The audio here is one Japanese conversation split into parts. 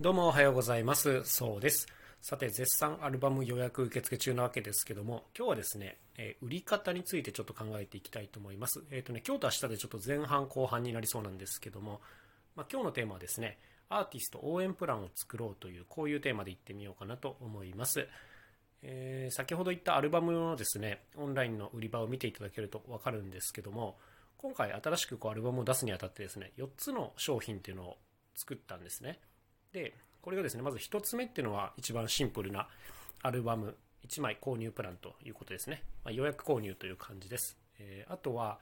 どうもおはようございます。そうです。さて、絶賛アルバム予約受付中なわけですけども、今日はですね、えー売り方についてちょっと考えていきたいと思います。えっ、とね、今日と明日でちょっと前半後半になりそうなんですけども、まあ、今日のテーマはですね、アーティスト応援プランを作ろうという、こういうテーマでいってみようかなと思います。えー先ほど言ったアルバムのですね、オンラインの売り場を見ていただけるとわかるんですけども、今回新しくこうアルバムを出すにあたってですね、4つの商品っていうのを作ったんですね。で、これがですね、まず1つ目っていうのは一番シンプルなアルバム1枚購入プランということですね。まあ、予約購入という感じです。えーあとは、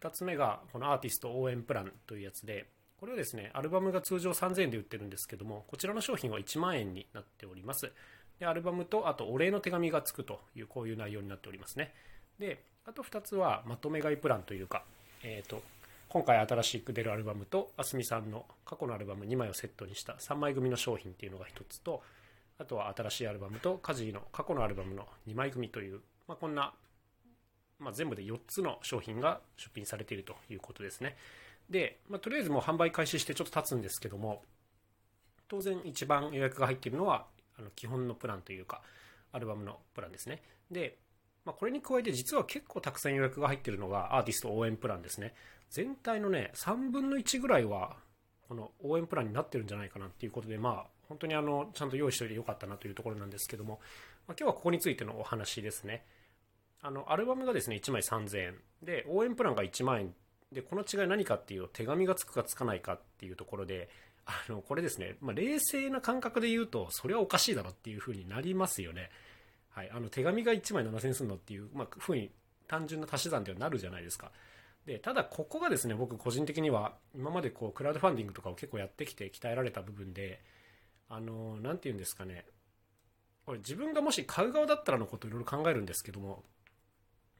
2つ目がこのアーティスト応援プランというやつで、これはですね、アルバムが通常3000円で売ってるんですけども、こちらの商品は1万円になっております。で、アルバムと、あとお礼の手紙がつくという、こういう内容になっておりますね。で、あと2つはまとめ買いプランというか、えっ、と、今回新しく出るアルバムと、あすみさんの過去のアルバム2枚をセットにした3枚組の商品っていうのが1つと、あとは新しいアルバムと、カジーの過去のアルバムの2枚組という、まあ、こんな、まあ、全部で4つの商品が出品されているということですね。で、まあ、とりあえずもう販売開始してちょっと経つんですけども、当然一番予約が入っているのは、あの基本のプランというか、アルバムのプランですね。で、まあ、これに加えて実は結構たくさん予約が入ってるのがアーティスト応援プランですね。全体のね、3分の1ぐらいは、この応援プランになってるんじゃないかなっていうことで、まあ、本当にあの、ちゃんと用意しておいてよかったなというところなんですけども、まあ、今日はここについてのお話ですね。あの、アルバムがですね、1枚3000円。で、応援プランが1万円。で、この違い何かっていうと、手紙がつくかつかないかっていうところで、あの、これですね、まあ、冷静な感覚で言うと、それはおかしいだろっていうふうになりますよね。はい。あの、手紙が1枚7000円するのっていう、まあ、ふうに単純な足し算ではなるじゃないですか。で、ただここがですね、僕個人的には、今までこう、クラウドファンディングとかを結構やってきて鍛えられた部分で、あの、なんて言うんですかね、これ自分がもし買う側だったらのことをいろいろ考えるんですけども、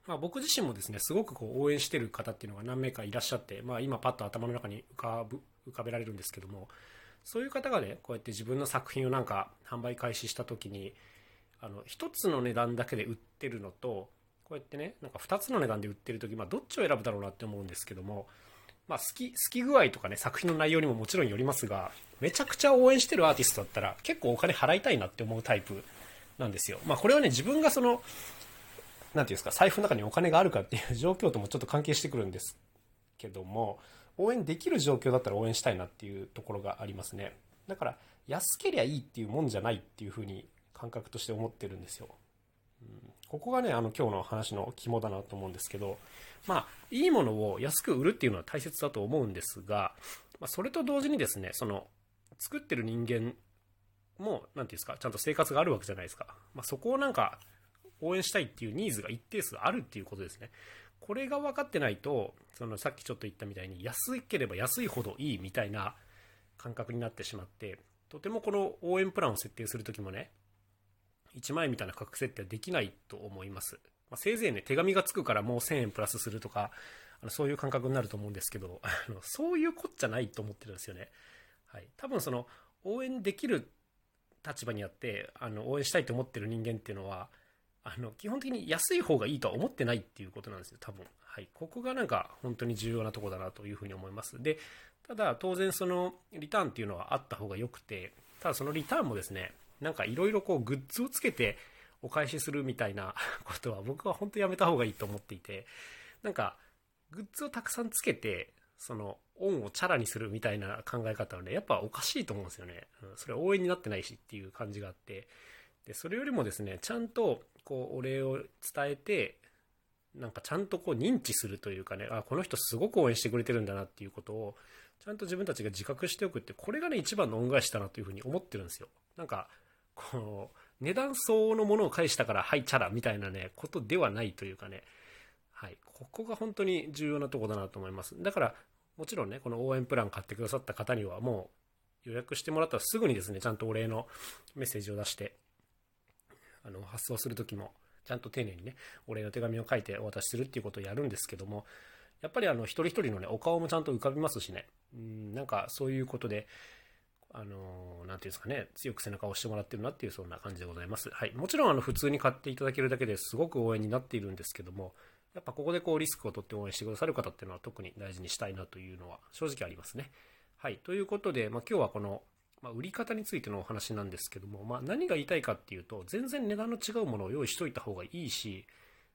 まあ、僕自身もですね、すごくこう応援してる方っていうのが何名かいらっしゃって、まあ、今パッと頭の中に浮かぶ浮かべられるんですけども、そういう方がね、こうやって自分の作品をなんか販売開始した時に、あの、一つの値段だけで売ってるのと、こうやってね、なんか二つの値段で売ってる時、まあ、どっちを選ぶだろうなって思うんですけども、まあ、好き、好き具合とかね、作品の内容にももちろんよりますが、めちゃくちゃ応援してるアーティストだったら、結構お金払いたいなって思うタイプなんですよ。まあ、これはね、自分がその、なていうんですか、財布の中にお金があるかっていう状況ともちょっと関係してくるんですけども、応援できる状況だったら応援したいなっていうところがありますね。だから、安けりゃいいっていうもんじゃないっていうふうに感覚として思ってるんですよ。うんここがね、あの今日の話の肝だなと思うんですけど、まあ、いいものを安く売るっていうのは大切だと思うんですが、まあ、それと同時にですね、その、作ってる人間も、なんていうんですか、ちゃんと生活があるわけじゃないですか。まあ、そこをなんか、応援したいっていうニーズが一定数あるっていうことですね。これが分かってないと、そのさっきちょっと言ったみたいに、安ければ安いほどいいみたいな感覚になってしまって、とてもこの応援プランを設定するときもね、1万円みたいな価格設定はできないと思います。まあ、せいぜいね、手紙がつくからもう1000円プラスするとか、あのそういう感覚になると思うんですけど、あのそういうこっちゃないと思ってるんですよね。はい。多分その、応援できる立場にあって、あの、応援したいと思ってる人間っていうのは、あの、基本的に安い方がいいとは思ってないっていうことなんですよ、多分。はい。ここがなんか本当に重要なとこだなというふうに思います。で、ただ当然そのリターンっていうのはあった方が良くて、ただそのリターンもですね、なんかいろいろこうグッズをつけてお返しするみたいな ことは僕は本当やめた方がいいと思っていて、なんかグッズをたくさんつけて、その恩をチャラにするみたいな考え方はね、やっぱおかしいと思うんですよね。うんそれは応援になってないしっていう感じがあって、で、それよりもですね、ちゃんとこうお礼を伝えて、なんかちゃんとこう認知するというかね、あ、この人すごく応援してくれてるんだなっていうことを、ちゃんと自分たちが自覚しておくって、これがね、一番の恩返しだなというふうに思ってるんですよ。なんか、こう、値段相応のものを返したから、はい、チャラみたいなね、ことではないというかね、はい、ここが本当に重要なとこだなと思います。だから、もちろんね、この応援プラン買ってくださった方には、もう予約してもらったらすぐにですね、ちゃんとお礼のメッセージを出して、あの、発送するときも、ちゃんと丁寧にね、お礼の手紙を書いてお渡しするっていうことをやるんですけども、やっぱりあの、一人一人のね、お顔もちゃんと浮かびますしね、うん、なんかそういうことで、あの、なんていうんですかね、強く背中を押してもらってるなっていう、そんな感じでございます。はい。もちろん、あの、普通に買っていただけるだけですごく応援になっているんですけども、やっぱここでこう、リスクを取って応援してくださる方っていうのは特に大事にしたいなというのは正直ありますね。はい。ということで、まあ、今日はこの、まあ、売り方についてのお話なんですけども、まあ、何が言いたいかっていうと、全然値段の違うものを用意しといた方がいいし、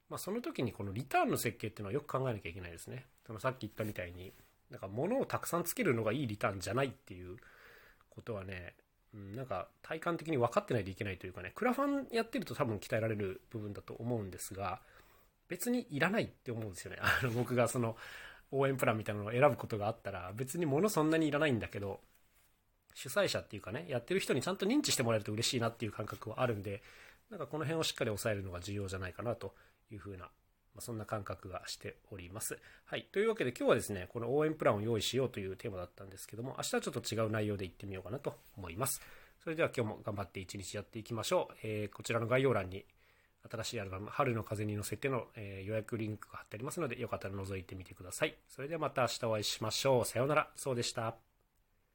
まあ、その時にこのリターンの設計っていうのはよく考えなきゃいけないですね。そのさっき言ったみたいに、なんか物をたくさんつけるのがいいリターンじゃないっていうことはね、うん、なんか体感的に分かってないといけないというかね、クラファンやってると多分鍛えられる部分だと思うんですが、別にいらないって思うんですよね。あの僕がその応援プランみたいなのを選ぶことがあったら、別に物そんなにいらないんだけど、主催者っていうかね、やってる人にちゃんと認知してもらえると嬉しいなっていう感覚はあるんで、なんかこの辺をしっかり抑えるのが重要じゃないかなというふうな、ま、そんな感覚がしております。はい。というわけで今日はですね、この応援プランを用意しようというテーマだったんですけども、明日はちょっと違う内容でいってみようかなと思います。それでは今日も頑張って一日やっていきましょう。えー、こちらの概要欄に新しいアルバム、春の風に乗せての、え、予約リンクが貼ってありますので、よかったら覗いてみてください。それではまた明日お会いしましょう。さようなら。そうでした。